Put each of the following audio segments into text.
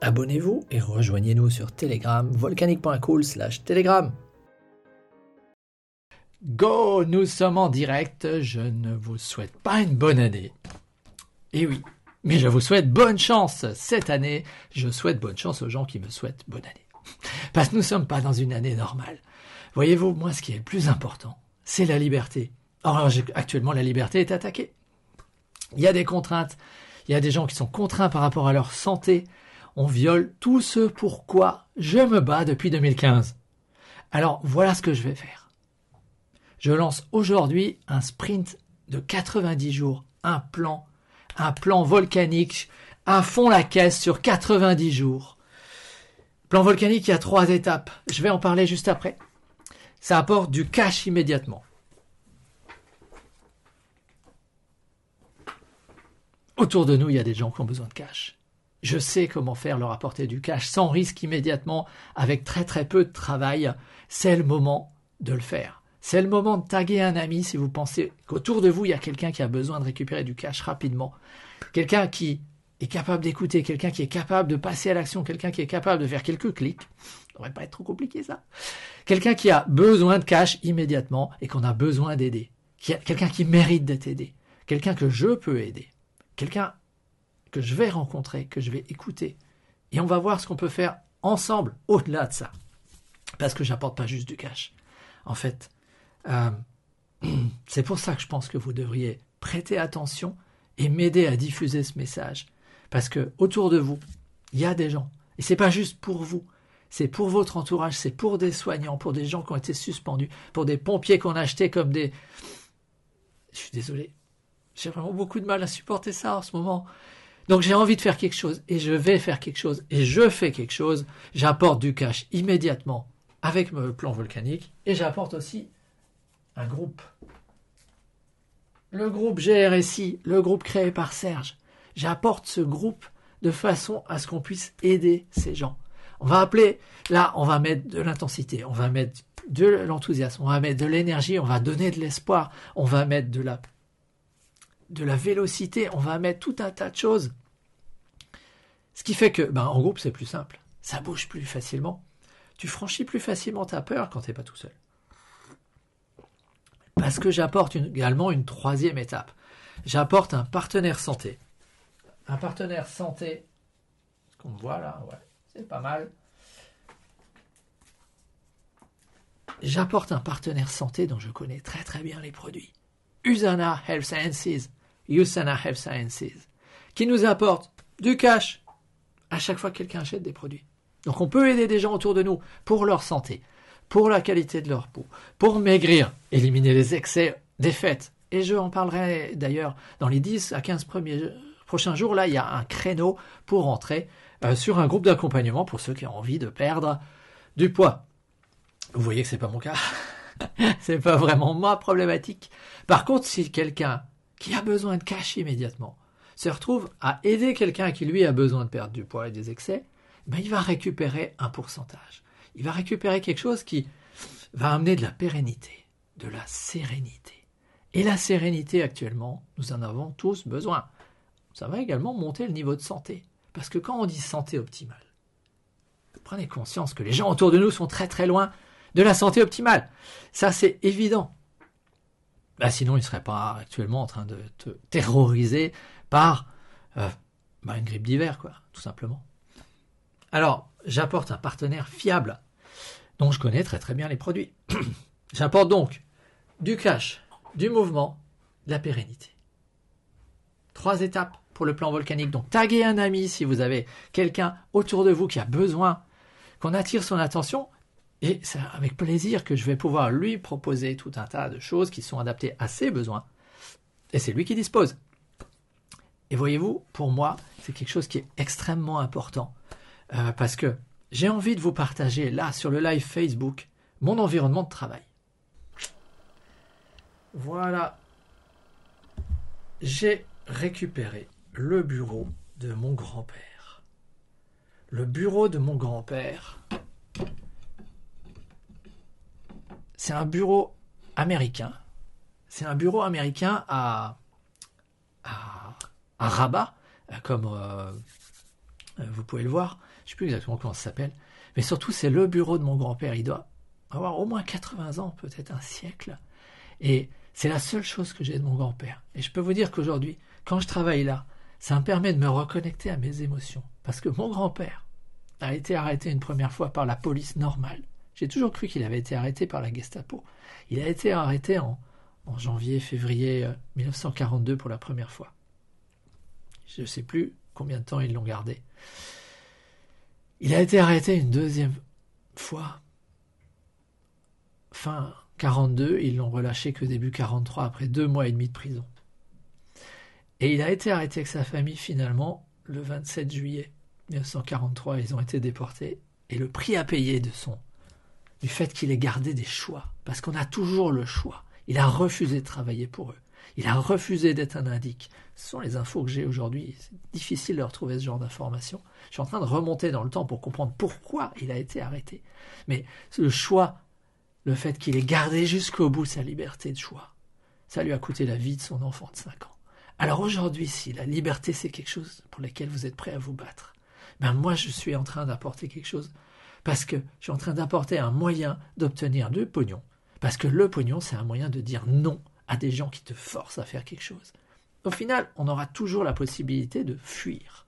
Abonnez-vous et rejoignez-nous sur Telegram, volcanique.cool slash Telegram. Go, nous sommes en direct. Je ne vous souhaite pas une bonne année. Et oui, mais je vous souhaite bonne chance cette année. Je souhaite bonne chance aux gens qui me souhaitent bonne année. Parce que nous ne sommes pas dans une année normale. Voyez-vous, moi, ce qui est le plus important, c'est la liberté. Or, actuellement, la liberté est attaquée. Il y a des contraintes. Il y a des gens qui sont contraints par rapport à leur santé, on viole tout ce pourquoi je me bats depuis 2015. Alors voilà ce que je vais faire. Je lance aujourd'hui un sprint de 90 jours, un plan, un plan volcanique à fond la caisse sur 90 jours. Plan volcanique, il y a trois étapes. Je vais en parler juste après. Ça apporte du cash immédiatement. Autour de nous, il y a des gens qui ont besoin de cash je sais comment faire leur apporter du cash sans risque immédiatement, avec très très peu de travail, c'est le moment de le faire. C'est le moment de taguer un ami si vous pensez qu'autour de vous, il y a quelqu'un qui a besoin de récupérer du cash rapidement. Quelqu'un qui est capable d'écouter, quelqu'un qui est capable de passer à l'action, quelqu'un qui est capable de faire quelques clics. Ça devrait pas être trop compliqué ça. Quelqu'un qui a besoin de cash immédiatement et qu'on a besoin d'aider. Quelqu'un qui mérite d'être aidé. Quelqu'un que je peux aider. Quelqu'un que je vais rencontrer, que je vais écouter. Et on va voir ce qu'on peut faire ensemble au-delà de ça. Parce que j'apporte pas juste du cash. En fait, euh, c'est pour ça que je pense que vous devriez prêter attention et m'aider à diffuser ce message. Parce que autour de vous, il y a des gens. Et c'est pas juste pour vous. C'est pour votre entourage, c'est pour des soignants, pour des gens qui ont été suspendus, pour des pompiers qu'on a achetés comme des. Je suis désolé. J'ai vraiment beaucoup de mal à supporter ça en ce moment. Donc j'ai envie de faire quelque chose et je vais faire quelque chose et je fais quelque chose. J'apporte du cash immédiatement avec mon plan volcanique et j'apporte aussi un groupe. Le groupe GRSI, le groupe créé par Serge. J'apporte ce groupe de façon à ce qu'on puisse aider ces gens. On va appeler, là, on va mettre de l'intensité, on va mettre de l'enthousiasme, on va mettre de l'énergie, on va donner de l'espoir, on va mettre de la de la vélocité, on va mettre tout un tas de choses. Ce qui fait que, ben, en groupe, c'est plus simple. Ça bouge plus facilement. Tu franchis plus facilement ta peur quand tu n'es pas tout seul. Parce que j'apporte également une troisième étape. J'apporte un partenaire santé. Un partenaire santé, ce qu'on voit là, ouais, c'est pas mal. J'apporte un partenaire santé dont je connais très très bien les produits. Usana Health Sciences. Usana Health Sciences, qui nous apporte du cash à chaque fois que quelqu'un achète des produits. Donc on peut aider des gens autour de nous pour leur santé, pour la qualité de leur peau, pour maigrir, éliminer les excès des fêtes. Et je en parlerai d'ailleurs dans les 10 à 15 premiers prochains jours. Là, il y a un créneau pour entrer euh, sur un groupe d'accompagnement pour ceux qui ont envie de perdre du poids. Vous voyez que c'est pas mon cas. c'est pas vraiment ma problématique. Par contre, si quelqu'un qui a besoin de cash immédiatement, se retrouve à aider quelqu'un qui lui a besoin de perdre du poids et des excès, ben il va récupérer un pourcentage. Il va récupérer quelque chose qui va amener de la pérennité, de la sérénité. Et la sérénité actuellement, nous en avons tous besoin. Ça va également monter le niveau de santé. Parce que quand on dit santé optimale, prenez conscience que les gens autour de nous sont très très loin de la santé optimale. Ça c'est évident. Bah, sinon, il ne serait pas actuellement en train de te terroriser par euh, bah, une grippe d'hiver, quoi, tout simplement. Alors, j'apporte un partenaire fiable dont je connais très très bien les produits. j'apporte donc du cash, du mouvement, de la pérennité. Trois étapes pour le plan volcanique. Donc, taguez un ami si vous avez quelqu'un autour de vous qui a besoin qu'on attire son attention et c'est avec plaisir que je vais pouvoir lui proposer tout un tas de choses qui sont adaptées à ses besoins. Et c'est lui qui dispose. Et voyez-vous, pour moi, c'est quelque chose qui est extrêmement important. Euh, parce que j'ai envie de vous partager là sur le live Facebook mon environnement de travail. Voilà. J'ai récupéré le bureau de mon grand-père. Le bureau de mon grand-père, c'est un bureau américain. C'est un bureau américain à, à, Rabat, comme euh, vous pouvez le voir. Je ne sais plus exactement comment ça s'appelle. Mais surtout, c'est le bureau de mon grand-père. Il doit avoir au moins 80 ans, peut-être un siècle. Et c'est la seule chose que j'ai de mon grand-père. Et je peux vous dire qu'aujourd'hui, quand je travaille là, ça me permet de me reconnecter à mes émotions. Parce que mon grand-père a été arrêté une première fois par la police normale. J'ai toujours cru qu'il avait été arrêté par la Gestapo. Il a été arrêté en, en janvier, février 1942 euh, pour la première fois. Je ne sais plus combien de temps ils l'ont gardé. Il a été arrêté une deuxième fois. Fin 42, ils l'ont relâché que début 43 après deux mois et demi de prison. Et il a été arrêté avec sa famille finalement le 27 juillet 1943. Ils ont été déportés. Et le prix à payer de son, du fait qu'il ait gardé des choix, parce qu'on a toujours le choix. Il a refusé de travailler pour eux. Il a refusé d'être un indique. Ce sont les infos que j'ai aujourd'hui. C'est difficile de retrouver ce genre d'informations. Je suis en train de remonter dans le temps pour comprendre pourquoi il a été arrêté. Mais le choix, le fait qu'il ait gardé jusqu'au bout sa liberté de choix, ça lui a coûté la vie de son enfant de 5 ans. Alors aujourd'hui, si la liberté c'est quelque chose pour lequel vous êtes prêt à vous battre, ben moi je suis en train d'apporter quelque chose parce que je suis en train d'apporter un moyen d'obtenir du pognon. Parce que le pognon, c'est un moyen de dire non à des gens qui te forcent à faire quelque chose. Au final, on aura toujours la possibilité de fuir.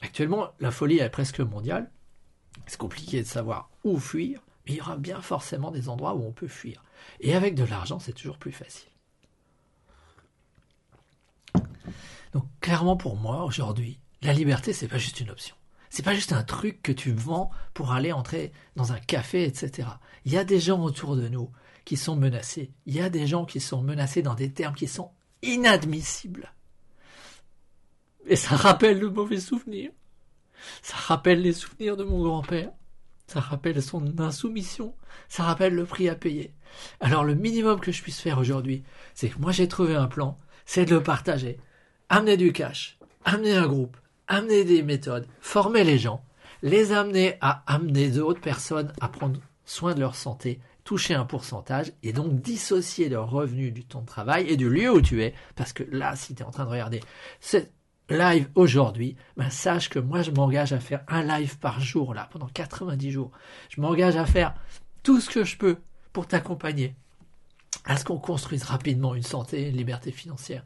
Actuellement, la folie est presque mondiale. C'est compliqué de savoir où fuir, mais il y aura bien forcément des endroits où on peut fuir. Et avec de l'argent, c'est toujours plus facile. Donc clairement pour moi aujourd'hui, la liberté c'est pas juste une option. C'est pas juste un truc que tu vends pour aller entrer dans un café, etc. Il y a des gens autour de nous qui sont menacés. Il y a des gens qui sont menacés dans des termes qui sont inadmissibles. Et ça rappelle le mauvais souvenir. Ça rappelle les souvenirs de mon grand-père. Ça rappelle son insoumission. Ça rappelle le prix à payer. Alors le minimum que je puisse faire aujourd'hui, c'est que moi j'ai trouvé un plan, c'est de le partager. Amener du cash, amener un groupe, amener des méthodes, former les gens, les amener à amener d'autres personnes à prendre soin de leur santé, toucher un pourcentage et donc dissocier leurs revenus du temps de travail et du lieu où tu es. Parce que là, si tu es en train de regarder ce live aujourd'hui, ben sache que moi je m'engage à faire un live par jour là pendant 90 jours. Je m'engage à faire tout ce que je peux pour t'accompagner à ce qu'on construise rapidement une santé une liberté financière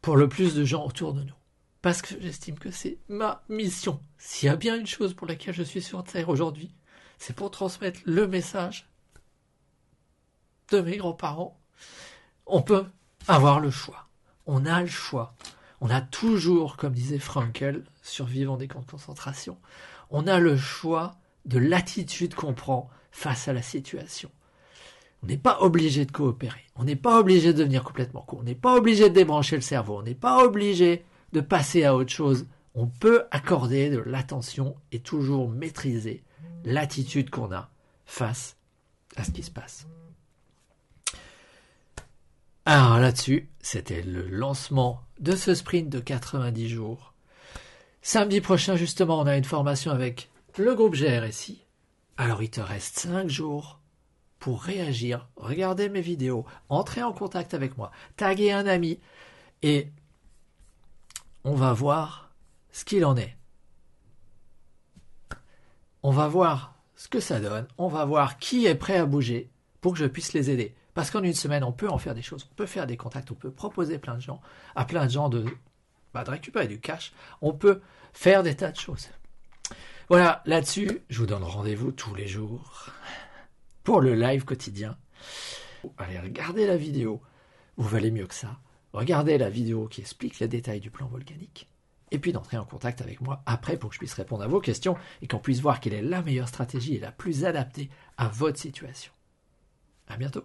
pour le plus de gens autour de nous. Parce que j'estime que c'est ma mission. S'il y a bien une chose pour laquelle je suis sur Terre aujourd'hui, c'est pour transmettre le message de mes grands-parents, on peut avoir le choix. On a le choix. On a toujours, comme disait Frankel, survivant des camps de concentration, on a le choix de l'attitude qu'on prend face à la situation. On n'est pas obligé de coopérer. On n'est pas obligé de devenir complètement con. On n'est pas obligé de débrancher le cerveau. On n'est pas obligé de passer à autre chose. On peut accorder de l'attention et toujours maîtriser l'attitude qu'on a face à ce qui se passe. Alors là-dessus, c'était le lancement de ce sprint de 90 jours. Samedi prochain, justement, on a une formation avec le groupe GRSI. Alors il te reste 5 jours pour réagir, regarder mes vidéos, entrer en contact avec moi, taguer un ami et on va voir ce qu'il en est. On va voir ce que ça donne, on va voir qui est prêt à bouger pour que je puisse les aider. Parce qu'en une semaine, on peut en faire des choses, on peut faire des contacts, on peut proposer plein de gens, à plein de gens de, bah, récupérer du cash, on peut faire des tas de choses. Voilà, là-dessus, je vous donne rendez-vous tous les jours pour le live quotidien. Allez, regardez la vidéo, vous valez mieux que ça. Regardez la vidéo qui explique les détails du plan volcanique. Et puis d'entrer en contact avec moi après pour que je puisse répondre à vos questions et qu'on puisse voir quelle est la meilleure stratégie et la plus adaptée à votre situation. À bientôt.